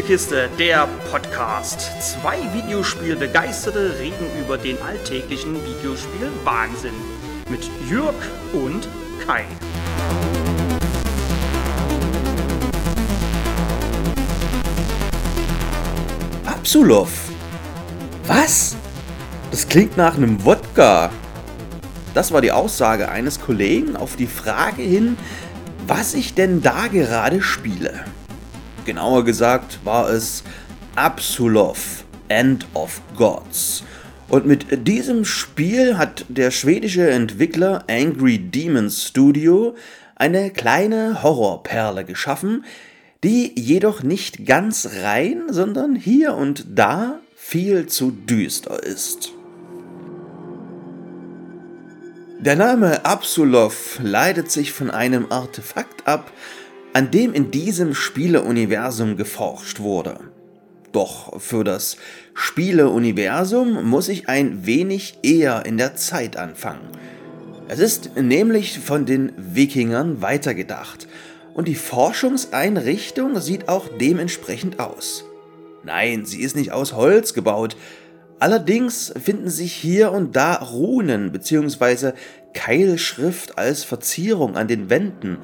Spielekiste, der Podcast. Zwei Videospielbegeisterte reden über den alltäglichen Videospiel-Wahnsinn. Mit Jürg und Kai. Absolov. Was? Das klingt nach einem Wodka. Das war die Aussage eines Kollegen auf die Frage hin, was ich denn da gerade spiele. Genauer gesagt war es Absolov, End of Gods. Und mit diesem Spiel hat der schwedische Entwickler Angry Demons Studio eine kleine Horrorperle geschaffen, die jedoch nicht ganz rein, sondern hier und da viel zu düster ist. Der Name Absolov leitet sich von einem Artefakt ab, an dem in diesem Spieleuniversum geforscht wurde. Doch für das Spieleuniversum muss ich ein wenig eher in der Zeit anfangen. Es ist nämlich von den Wikingern weitergedacht und die Forschungseinrichtung sieht auch dementsprechend aus. Nein, sie ist nicht aus Holz gebaut, Allerdings finden sich hier und da Runen bzw. Keilschrift als Verzierung an den Wänden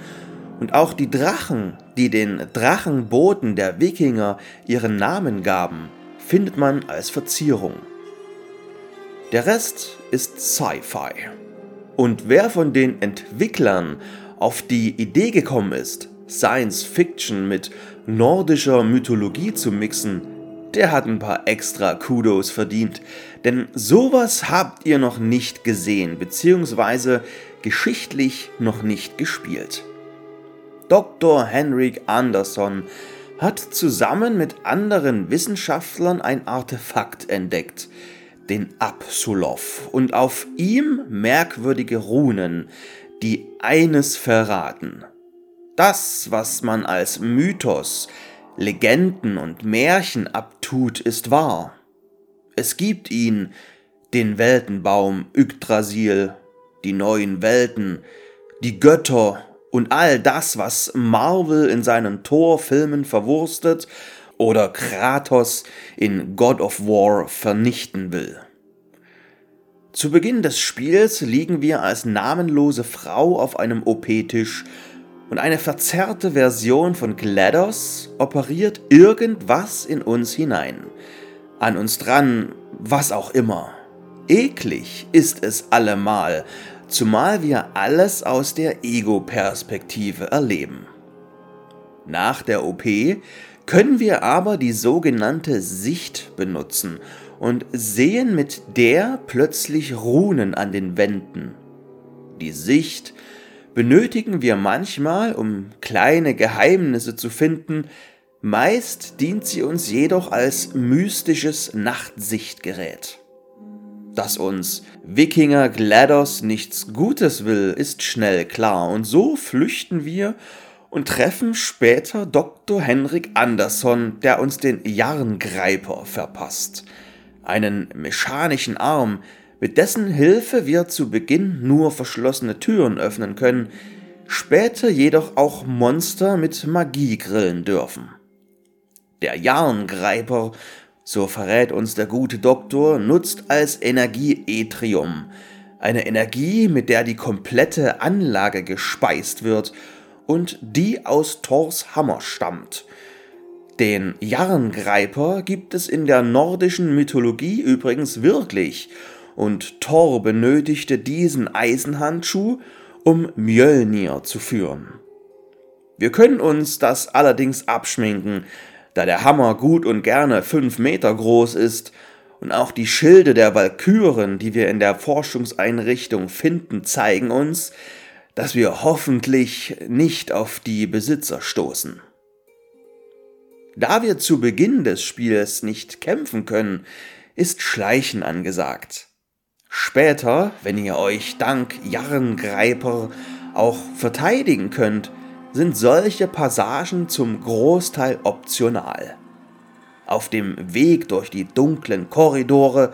und auch die Drachen, die den Drachenboten der Wikinger ihren Namen gaben, findet man als Verzierung. Der Rest ist Sci-Fi. Und wer von den Entwicklern auf die Idee gekommen ist, Science Fiction mit nordischer Mythologie zu mixen, der hat ein paar extra Kudos verdient. Denn sowas habt ihr noch nicht gesehen, beziehungsweise geschichtlich noch nicht gespielt. Dr. Henrik Anderson hat zusammen mit anderen Wissenschaftlern ein Artefakt entdeckt, den Absolov, und auf ihm merkwürdige Runen, die eines verraten. Das, was man als Mythos, Legenden und Märchen abtut, ist wahr. Es gibt ihn, den Weltenbaum Yggdrasil, die neuen Welten, die Götter und all das, was Marvel in seinen Torfilmen verwurstet oder Kratos in God of War vernichten will. Zu Beginn des Spiels liegen wir als namenlose Frau auf einem OP-Tisch und eine verzerrte Version von GLaDOS operiert irgendwas in uns hinein. An uns dran, was auch immer. Eklig ist es allemal, zumal wir alles aus der Ego-Perspektive erleben. Nach der OP können wir aber die sogenannte Sicht benutzen und sehen mit der plötzlich Runen an den Wänden. Die Sicht benötigen wir manchmal, um kleine Geheimnisse zu finden, meist dient sie uns jedoch als mystisches Nachtsichtgerät. Dass uns Wikinger GLaDOS nichts Gutes will, ist schnell klar, und so flüchten wir und treffen später Dr. Henrik Andersson, der uns den Jarngreiper verpasst. Einen mechanischen Arm, mit dessen Hilfe wir zu Beginn nur verschlossene Türen öffnen können, später jedoch auch Monster mit Magie grillen dürfen. Der Jarngreiper, so verrät uns der gute Doktor, nutzt als Energie Etrium, eine Energie, mit der die komplette Anlage gespeist wird und die aus Thors Hammer stammt. Den Jarngreiper gibt es in der nordischen Mythologie übrigens wirklich und Thor benötigte diesen Eisenhandschuh, um Mjölnir zu führen. Wir können uns das allerdings abschminken, da der Hammer gut und gerne fünf Meter groß ist und auch die Schilde der Walküren, die wir in der Forschungseinrichtung finden, zeigen uns, dass wir hoffentlich nicht auf die Besitzer stoßen. Da wir zu Beginn des Spiels nicht kämpfen können, ist Schleichen angesagt. Später, wenn ihr euch dank Jarngreiper auch verteidigen könnt, sind solche Passagen zum Großteil optional. Auf dem Weg durch die dunklen Korridore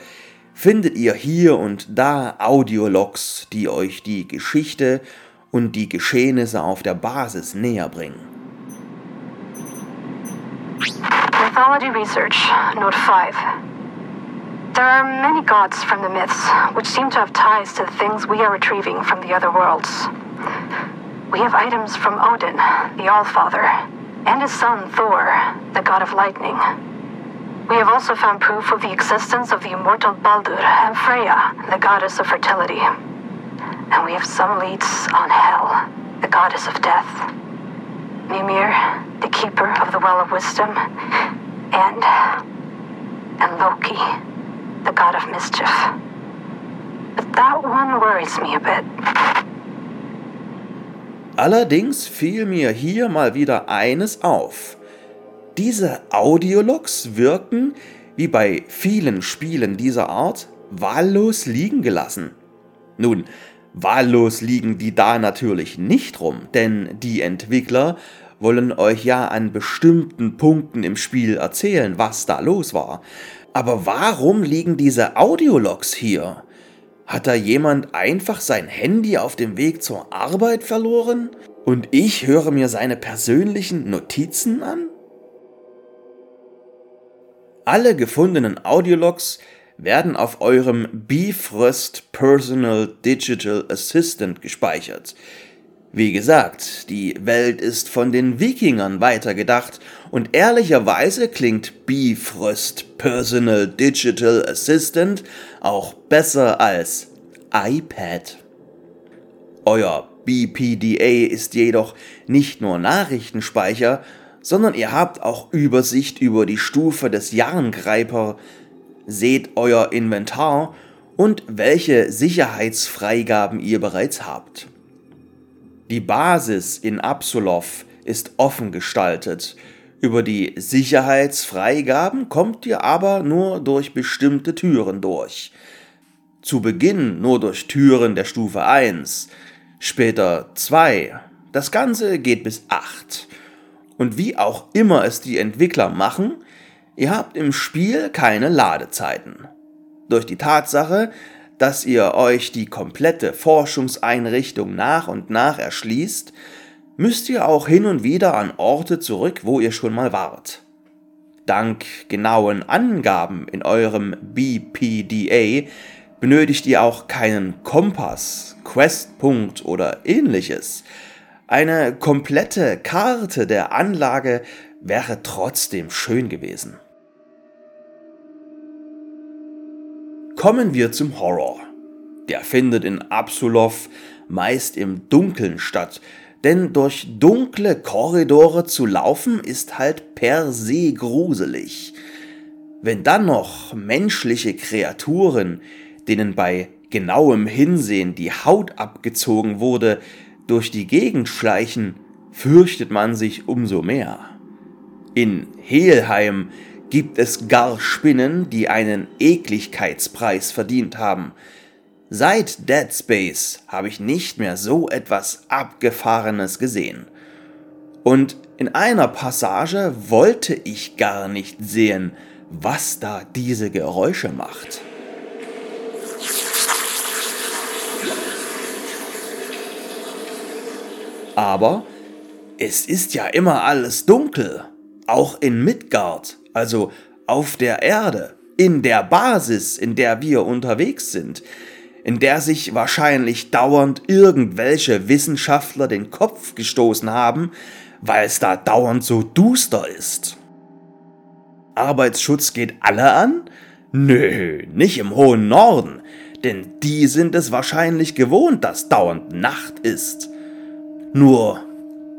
findet ihr hier und da Audiologs, die euch die Geschichte und die Geschehnisse auf der Basis näher bringen. Mythology Research, Note 5. There are many gods from the myths, which seem to have ties to the things we are retrieving from the other worlds. We have items from Odin, the Allfather, and his son Thor, the god of lightning. We have also found proof of the existence of the immortal Baldur and Freya, the goddess of fertility. And we have some leads on Hel, the goddess of death. Mimir, the keeper of the Well of Wisdom, and. and Loki, the god of mischief. But that one worries me a bit. Allerdings fiel mir hier mal wieder eines auf. Diese Audiologs wirken, wie bei vielen Spielen dieser Art, wahllos liegen gelassen. Nun, wahllos liegen die da natürlich nicht rum, denn die Entwickler wollen euch ja an bestimmten Punkten im Spiel erzählen, was da los war. Aber warum liegen diese Audiologs hier? Hat da jemand einfach sein Handy auf dem Weg zur Arbeit verloren? Und ich höre mir seine persönlichen Notizen an? Alle gefundenen Audiologs werden auf eurem Bifrost Personal Digital Assistant gespeichert. Wie gesagt, die Welt ist von den Wikingern weitergedacht und ehrlicherweise klingt Bifrost Personal Digital Assistant auch besser als iPad. Euer BPDA ist jedoch nicht nur Nachrichtenspeicher, sondern ihr habt auch Übersicht über die Stufe des Jarngreiper, seht euer Inventar und welche Sicherheitsfreigaben ihr bereits habt. Die Basis in Absolov ist offen gestaltet. Über die Sicherheitsfreigaben kommt ihr aber nur durch bestimmte Türen durch. Zu Beginn nur durch Türen der Stufe 1, später 2. Das Ganze geht bis 8. Und wie auch immer es die Entwickler machen, ihr habt im Spiel keine Ladezeiten. Durch die Tatsache, dass ihr euch die komplette Forschungseinrichtung nach und nach erschließt, müsst ihr auch hin und wieder an Orte zurück, wo ihr schon mal wart. Dank genauen Angaben in eurem BPDA benötigt ihr auch keinen Kompass, Questpunkt oder ähnliches. Eine komplette Karte der Anlage wäre trotzdem schön gewesen. Kommen wir zum Horror. Der findet in Absolov meist im Dunkeln statt, denn durch dunkle Korridore zu laufen ist halt per se gruselig. Wenn dann noch menschliche Kreaturen, denen bei genauem Hinsehen die Haut abgezogen wurde, durch die Gegend schleichen, fürchtet man sich umso mehr. In Helheim gibt es gar Spinnen, die einen Ekligkeitspreis verdient haben. Seit Dead Space habe ich nicht mehr so etwas Abgefahrenes gesehen. Und in einer Passage wollte ich gar nicht sehen, was da diese Geräusche macht. Aber es ist ja immer alles dunkel, auch in Midgard also auf der Erde, in der Basis, in der wir unterwegs sind, in der sich wahrscheinlich dauernd irgendwelche Wissenschaftler den Kopf gestoßen haben, weil es da dauernd so duster ist. Arbeitsschutz geht alle an? Nö, nicht im hohen Norden, denn die sind es wahrscheinlich gewohnt, dass dauernd Nacht ist. Nur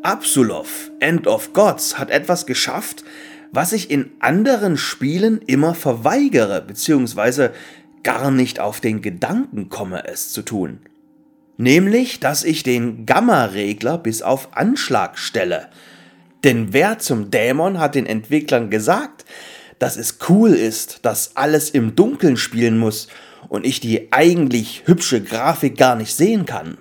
Absolov, End of Gods, hat etwas geschafft, was ich in anderen Spielen immer verweigere, beziehungsweise gar nicht auf den Gedanken komme, es zu tun. Nämlich, dass ich den Gamma-Regler bis auf Anschlag stelle. Denn wer zum Dämon hat den Entwicklern gesagt, dass es cool ist, dass alles im Dunkeln spielen muss und ich die eigentlich hübsche Grafik gar nicht sehen kann?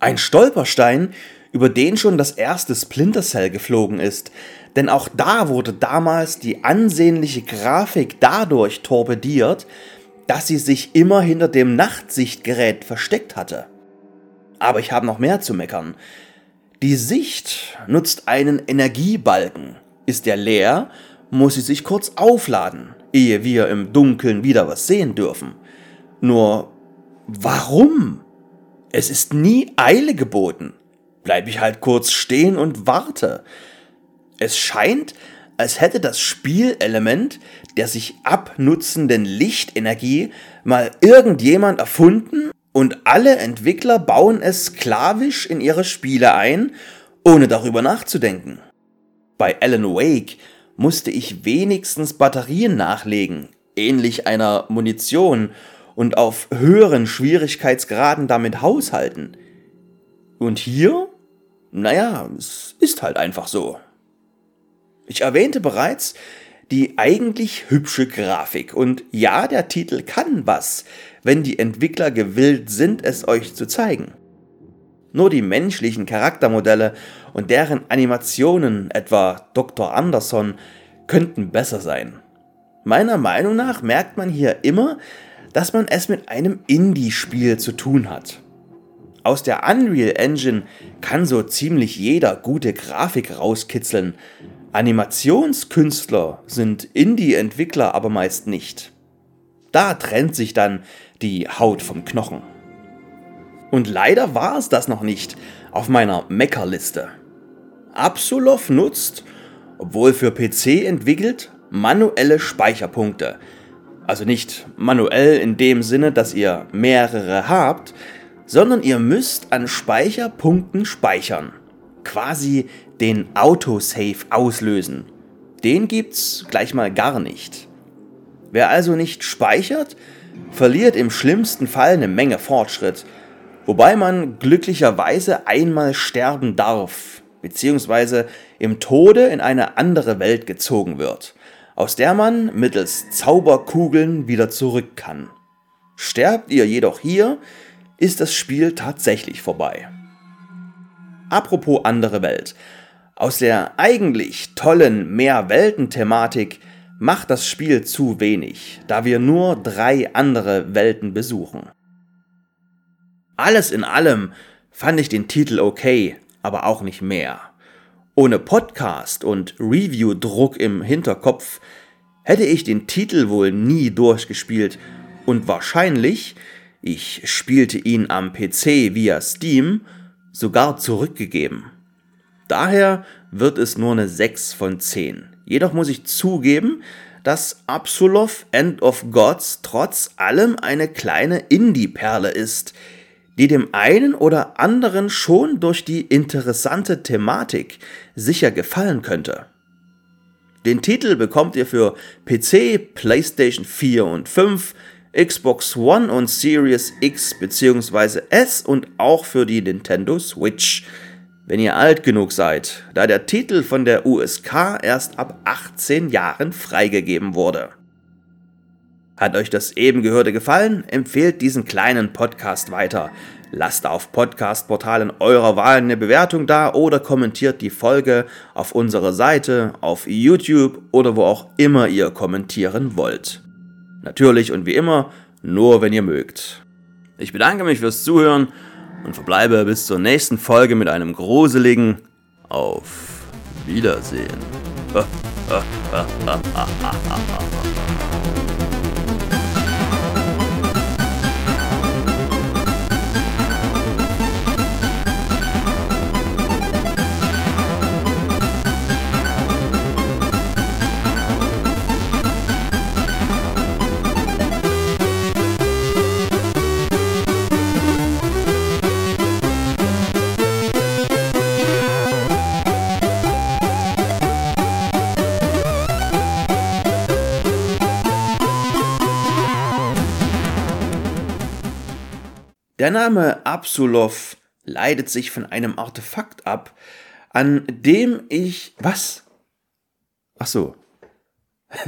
Ein Stolperstein, über den schon das erste Splinter Cell geflogen ist, denn auch da wurde damals die ansehnliche Grafik dadurch torpediert, dass sie sich immer hinter dem Nachtsichtgerät versteckt hatte. Aber ich habe noch mehr zu meckern. Die Sicht nutzt einen Energiebalken. Ist er leer, muss sie sich kurz aufladen, ehe wir im Dunkeln wieder was sehen dürfen. Nur warum? Es ist nie Eile geboten. Bleib ich halt kurz stehen und warte. Es scheint, als hätte das Spielelement der sich abnutzenden Lichtenergie mal irgendjemand erfunden und alle Entwickler bauen es sklavisch in ihre Spiele ein, ohne darüber nachzudenken. Bei Alan Wake musste ich wenigstens Batterien nachlegen, ähnlich einer Munition, und auf höheren Schwierigkeitsgraden damit haushalten. Und hier? Naja, es ist halt einfach so. Ich erwähnte bereits die eigentlich hübsche Grafik und ja, der Titel kann was, wenn die Entwickler gewillt sind, es euch zu zeigen. Nur die menschlichen Charaktermodelle und deren Animationen, etwa Dr. Anderson, könnten besser sein. Meiner Meinung nach merkt man hier immer, dass man es mit einem Indie-Spiel zu tun hat. Aus der Unreal Engine kann so ziemlich jeder gute Grafik rauskitzeln. Animationskünstler sind Indie-Entwickler aber meist nicht. Da trennt sich dann die Haut vom Knochen. Und leider war es das noch nicht auf meiner Meckerliste. Absolov nutzt, obwohl für PC entwickelt, manuelle Speicherpunkte. Also nicht manuell in dem Sinne, dass ihr mehrere habt, sondern ihr müsst an Speicherpunkten speichern. Quasi den Autosave auslösen. Den gibt's gleich mal gar nicht. Wer also nicht speichert, verliert im schlimmsten Fall eine Menge Fortschritt wobei man glücklicherweise einmal sterben darf, beziehungsweise im Tode in eine andere Welt gezogen wird, aus der man mittels Zauberkugeln wieder zurück kann. Sterbt ihr jedoch hier, ist das Spiel tatsächlich vorbei. Apropos andere Welt. Aus der eigentlich tollen Mehrwelten-Thematik macht das Spiel zu wenig, da wir nur drei andere Welten besuchen. Alles in allem fand ich den Titel okay, aber auch nicht mehr. Ohne Podcast und Review-Druck im Hinterkopf hätte ich den Titel wohl nie durchgespielt und wahrscheinlich, ich spielte ihn am PC via Steam, sogar zurückgegeben. Daher wird es nur eine 6 von 10. Jedoch muss ich zugeben, dass Absolov End of Gods trotz allem eine kleine Indie-Perle ist, die dem einen oder anderen schon durch die interessante Thematik sicher gefallen könnte. Den Titel bekommt ihr für PC, PlayStation 4 und 5, Xbox One und Series X bzw. S und auch für die Nintendo Switch, wenn ihr alt genug seid, da der Titel von der USK erst ab 18 Jahren freigegeben wurde. Hat euch das eben Gehörte gefallen? Empfehlt diesen kleinen Podcast weiter. Lasst auf Podcast-Portalen eurer Wahl eine Bewertung da oder kommentiert die Folge auf unserer Seite, auf YouTube oder wo auch immer ihr kommentieren wollt. Natürlich und wie immer, nur wenn ihr mögt. Ich bedanke mich fürs Zuhören und verbleibe bis zur nächsten Folge mit einem gruseligen Auf Wiedersehen. Der Name Absolov leitet sich von einem Artefakt ab, an dem ich. Was? Ach so.